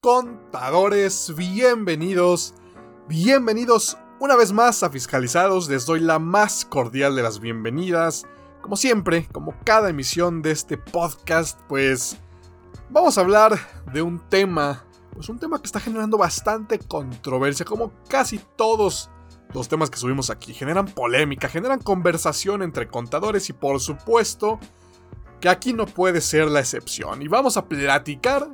contadores, bienvenidos, bienvenidos una vez más a Fiscalizados. Les doy la más cordial de las bienvenidas. Como siempre, como cada emisión de este podcast, pues vamos a hablar de un tema, pues un tema que está generando bastante controversia, como casi todos los temas que subimos aquí. Generan polémica, generan conversación entre contadores y por supuesto que aquí no puede ser la excepción. Y vamos a platicar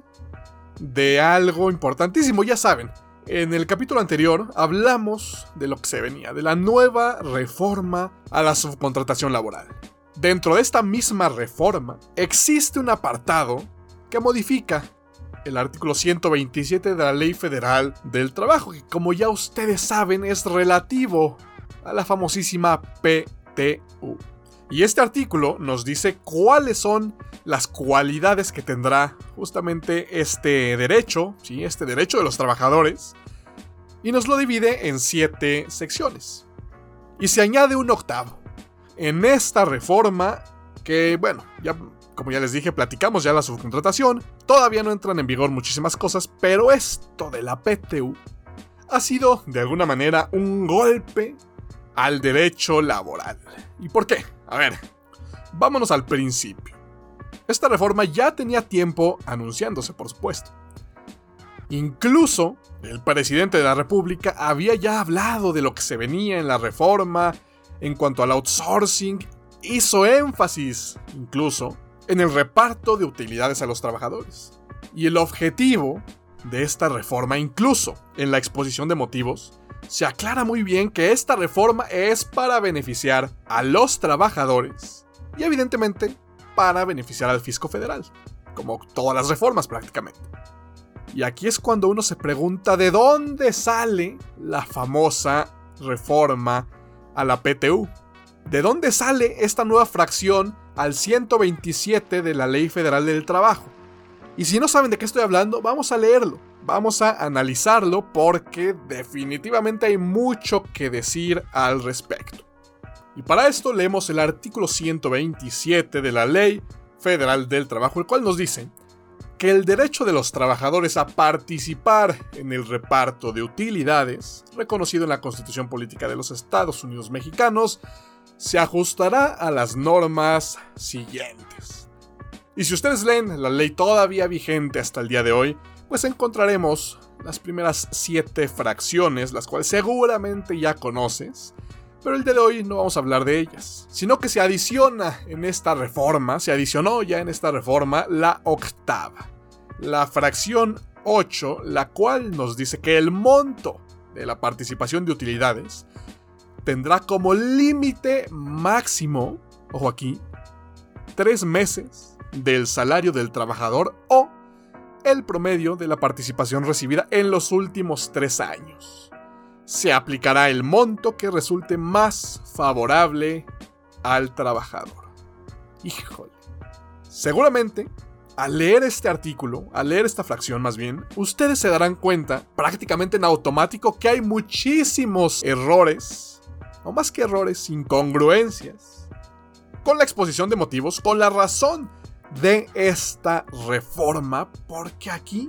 de algo importantísimo, ya saben. En el capítulo anterior hablamos de lo que se venía, de la nueva reforma a la subcontratación laboral. Dentro de esta misma reforma existe un apartado que modifica el artículo 127 de la Ley Federal del Trabajo, que como ya ustedes saben es relativo a la famosísima PTU. Y este artículo nos dice cuáles son las cualidades que tendrá justamente este derecho, ¿sí? este derecho de los trabajadores, y nos lo divide en siete secciones. Y se añade un octavo. En esta reforma, que bueno, ya como ya les dije, platicamos ya la subcontratación, todavía no entran en vigor muchísimas cosas, pero esto de la PTU ha sido de alguna manera un golpe al derecho laboral. ¿Y por qué? A ver, vámonos al principio. Esta reforma ya tenía tiempo anunciándose, por supuesto. Incluso el presidente de la República había ya hablado de lo que se venía en la reforma en cuanto al outsourcing, hizo énfasis incluso en el reparto de utilidades a los trabajadores. Y el objetivo de esta reforma, incluso en la exposición de motivos, se aclara muy bien que esta reforma es para beneficiar a los trabajadores y evidentemente para beneficiar al fisco federal, como todas las reformas prácticamente. Y aquí es cuando uno se pregunta de dónde sale la famosa reforma a la PTU. ¿De dónde sale esta nueva fracción al 127 de la Ley Federal del Trabajo? Y si no saben de qué estoy hablando, vamos a leerlo vamos a analizarlo porque definitivamente hay mucho que decir al respecto. Y para esto leemos el artículo 127 de la Ley Federal del Trabajo, el cual nos dice que el derecho de los trabajadores a participar en el reparto de utilidades, reconocido en la Constitución Política de los Estados Unidos Mexicanos, se ajustará a las normas siguientes. Y si ustedes leen la ley todavía vigente hasta el día de hoy, pues encontraremos las primeras siete fracciones, las cuales seguramente ya conoces, pero el día de hoy no vamos a hablar de ellas, sino que se adiciona en esta reforma, se adicionó ya en esta reforma la octava, la fracción 8, la cual nos dice que el monto de la participación de utilidades tendrá como límite máximo, ojo aquí, tres meses del salario del trabajador o el promedio de la participación recibida en los últimos tres años. Se aplicará el monto que resulte más favorable al trabajador. Híjole. Seguramente, al leer este artículo, al leer esta fracción más bien, ustedes se darán cuenta prácticamente en automático que hay muchísimos errores, o más que errores, incongruencias, con la exposición de motivos, con la razón de esta reforma porque aquí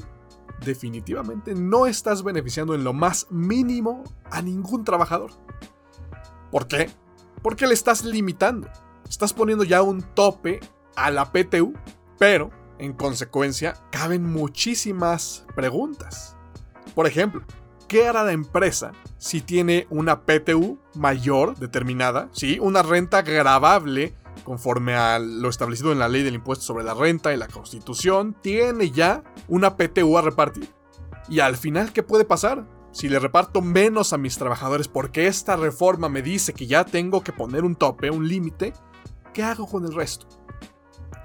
definitivamente no estás beneficiando en lo más mínimo a ningún trabajador. ¿Por qué? Porque le estás limitando. Estás poniendo ya un tope a la PTU, pero en consecuencia caben muchísimas preguntas. Por ejemplo, ¿qué hará la empresa si tiene una PTU mayor determinada? ¿Sí? Una renta grabable conforme a lo establecido en la ley del impuesto sobre la renta y la constitución, tiene ya una PTU a repartir. Y al final, ¿qué puede pasar? Si le reparto menos a mis trabajadores porque esta reforma me dice que ya tengo que poner un tope, un límite, ¿qué hago con el resto?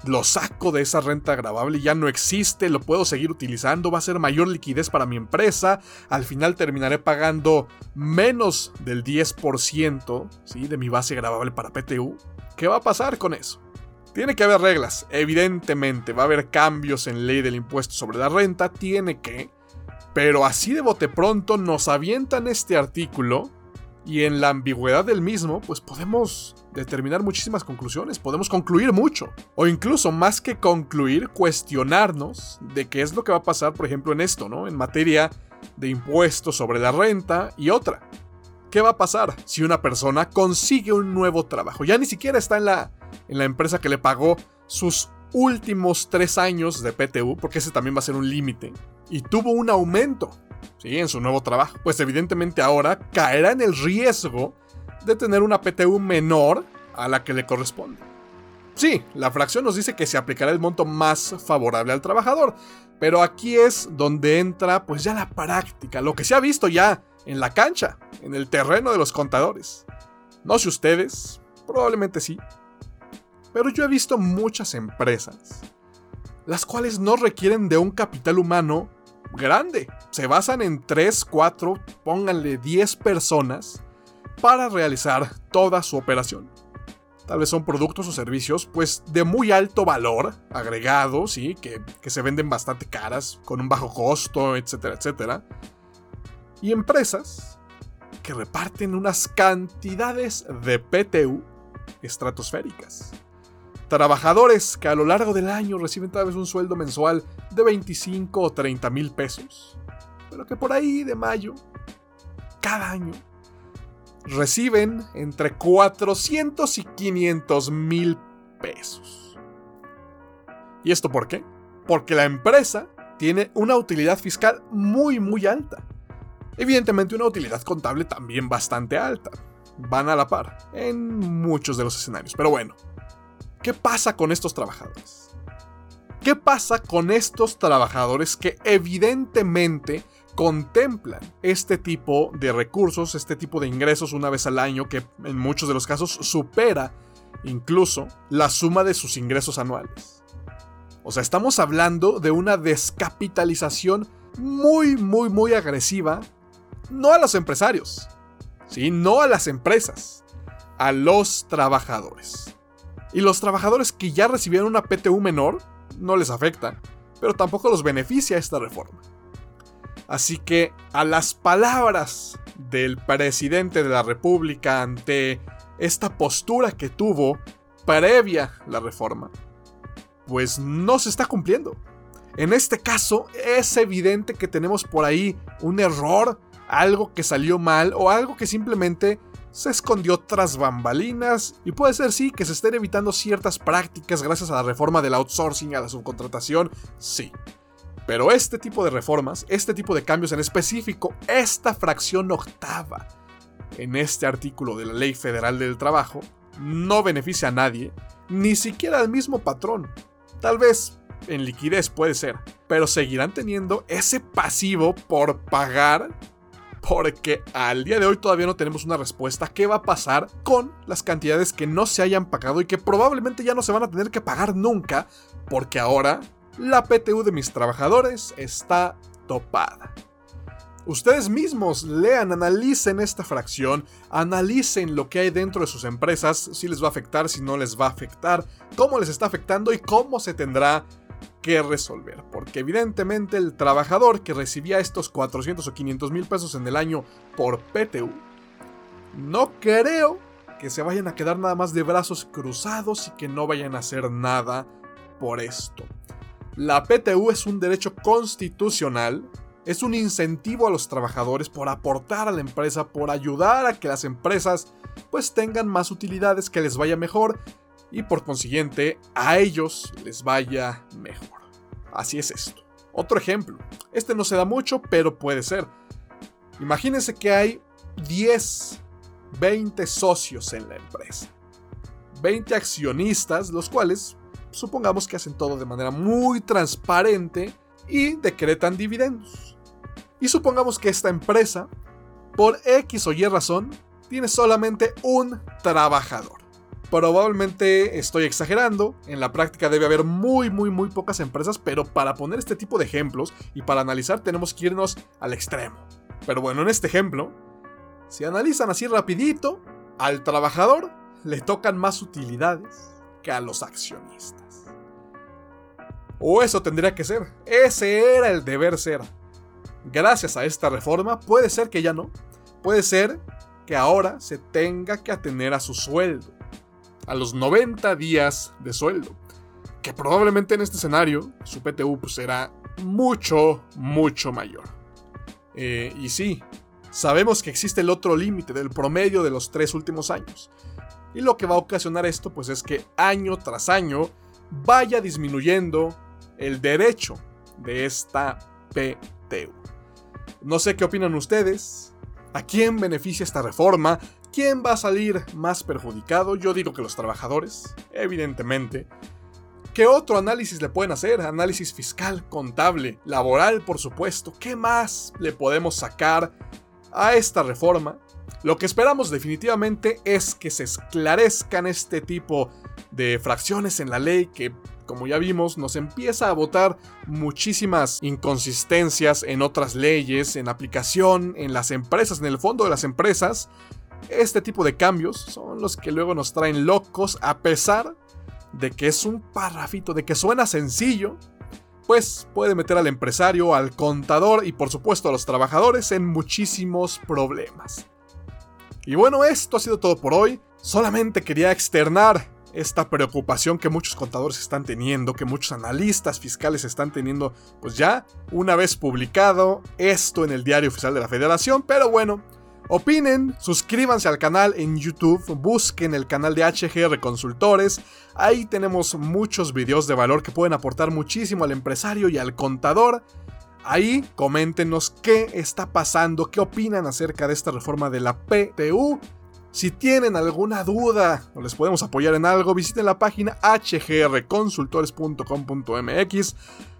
Lo saco de esa renta grabable, ya no existe, lo puedo seguir utilizando, va a ser mayor liquidez para mi empresa, al final terminaré pagando menos del 10% ¿sí? de mi base grabable para PTU. ¿Qué va a pasar con eso? Tiene que haber reglas, evidentemente, va a haber cambios en ley del impuesto sobre la renta, tiene que, pero así de bote pronto nos avientan este artículo Y en la ambigüedad del mismo, pues podemos determinar muchísimas conclusiones, podemos concluir mucho. O incluso más que concluir, cuestionarnos de qué es lo que va a pasar, por ejemplo, en esto, ¿no? En materia de impuestos sobre la renta y otra. ¿Qué va a pasar si una persona consigue un nuevo trabajo? Ya ni siquiera está en la, en la empresa que le pagó sus últimos tres años de PTU, porque ese también va a ser un límite, y tuvo un aumento ¿sí? en su nuevo trabajo. Pues evidentemente ahora caerá en el riesgo de tener una PTU menor a la que le corresponde. Sí, la fracción nos dice que se aplicará el monto más favorable al trabajador, pero aquí es donde entra pues ya la práctica, lo que se ha visto ya en la cancha, en el terreno de los contadores. No sé ustedes, probablemente sí, pero yo he visto muchas empresas, las cuales no requieren de un capital humano grande. Se basan en 3, 4, pónganle 10 personas para realizar toda su operación. Tal vez son productos o servicios pues de muy alto valor agregado, ¿sí? que, que se venden bastante caras, con un bajo costo, etcétera, etcétera. Y empresas que reparten unas cantidades de PTU estratosféricas. Trabajadores que a lo largo del año reciben tal vez un sueldo mensual de 25 o 30 mil pesos, pero que por ahí de mayo, cada año, reciben entre 400 y 500 mil pesos. ¿Y esto por qué? Porque la empresa tiene una utilidad fiscal muy muy alta. Evidentemente una utilidad contable también bastante alta. Van a la par en muchos de los escenarios. Pero bueno, ¿qué pasa con estos trabajadores? ¿Qué pasa con estos trabajadores que evidentemente contemplan este tipo de recursos, este tipo de ingresos una vez al año que en muchos de los casos supera incluso la suma de sus ingresos anuales. O sea, estamos hablando de una descapitalización muy, muy, muy agresiva, no a los empresarios, ¿sí? no a las empresas, a los trabajadores. Y los trabajadores que ya recibieron una PTU menor, no les afecta, pero tampoco los beneficia esta reforma. Así que a las palabras del presidente de la República ante esta postura que tuvo previa la reforma, pues no se está cumpliendo. En este caso es evidente que tenemos por ahí un error, algo que salió mal o algo que simplemente se escondió tras bambalinas y puede ser sí que se estén evitando ciertas prácticas gracias a la reforma del outsourcing a la subcontratación, sí. Pero este tipo de reformas, este tipo de cambios en específico, esta fracción octava en este artículo de la Ley Federal del Trabajo, no beneficia a nadie, ni siquiera al mismo patrón. Tal vez en liquidez puede ser, pero seguirán teniendo ese pasivo por pagar porque al día de hoy todavía no tenemos una respuesta qué va a pasar con las cantidades que no se hayan pagado y que probablemente ya no se van a tener que pagar nunca, porque ahora la PTU de mis trabajadores está topada. Ustedes mismos lean, analicen esta fracción, analicen lo que hay dentro de sus empresas, si les va a afectar, si no les va a afectar, cómo les está afectando y cómo se tendrá que resolver. Porque evidentemente el trabajador que recibía estos 400 o 500 mil pesos en el año por PTU, no creo que se vayan a quedar nada más de brazos cruzados y que no vayan a hacer nada por esto. La PTU es un derecho constitucional, es un incentivo a los trabajadores por aportar a la empresa, por ayudar a que las empresas pues tengan más utilidades, que les vaya mejor y por consiguiente a ellos les vaya mejor. Así es esto. Otro ejemplo, este no se da mucho, pero puede ser. Imagínense que hay 10, 20 socios en la empresa. 20 accionistas, los cuales supongamos que hacen todo de manera muy transparente y decretan dividendos. Y supongamos que esta empresa, por X o Y razón, tiene solamente un trabajador. Probablemente estoy exagerando, en la práctica debe haber muy muy muy pocas empresas, pero para poner este tipo de ejemplos y para analizar tenemos que irnos al extremo. Pero bueno, en este ejemplo, si analizan así rapidito, al trabajador le tocan más utilidades que a los accionistas. O eso tendría que ser. Ese era el deber ser. Gracias a esta reforma, puede ser que ya no. Puede ser que ahora se tenga que atener a su sueldo, a los 90 días de sueldo, que probablemente en este escenario su PTU pues, será mucho, mucho mayor. Eh, y sí, sabemos que existe el otro límite del promedio de los tres últimos años. Y lo que va a ocasionar esto pues es que año tras año vaya disminuyendo el derecho de esta PTU. No sé qué opinan ustedes. ¿A quién beneficia esta reforma? ¿Quién va a salir más perjudicado? Yo digo que los trabajadores, evidentemente. ¿Qué otro análisis le pueden hacer? Análisis fiscal, contable, laboral, por supuesto. ¿Qué más le podemos sacar a esta reforma? Lo que esperamos definitivamente es que se esclarezcan este tipo de fracciones en la ley que como ya vimos, nos empieza a votar muchísimas inconsistencias en otras leyes, en aplicación, en las empresas, en el fondo de las empresas. Este tipo de cambios son los que luego nos traen locos a pesar de que es un parrafito, de que suena sencillo, pues puede meter al empresario, al contador y por supuesto a los trabajadores en muchísimos problemas. Y bueno, esto ha sido todo por hoy. Solamente quería externar esta preocupación que muchos contadores están teniendo, que muchos analistas fiscales están teniendo, pues ya una vez publicado esto en el diario oficial de la federación, pero bueno, Opinen, suscríbanse al canal en YouTube, busquen el canal de HGR Consultores, ahí tenemos muchos videos de valor que pueden aportar muchísimo al empresario y al contador. Ahí coméntenos qué está pasando, qué opinan acerca de esta reforma de la PTU si tienen alguna duda o les podemos apoyar en algo, visiten la página hgrconsultores.com.mx.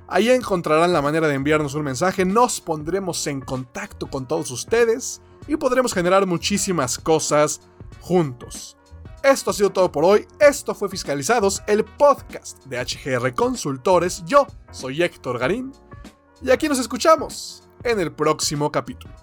Ahí encontrarán la manera de enviarnos un mensaje, nos pondremos en contacto con todos ustedes y podremos generar muchísimas cosas juntos. Esto ha sido todo por hoy, esto fue Fiscalizados, el podcast de HGR Consultores, yo soy Héctor Garín y aquí nos escuchamos en el próximo capítulo.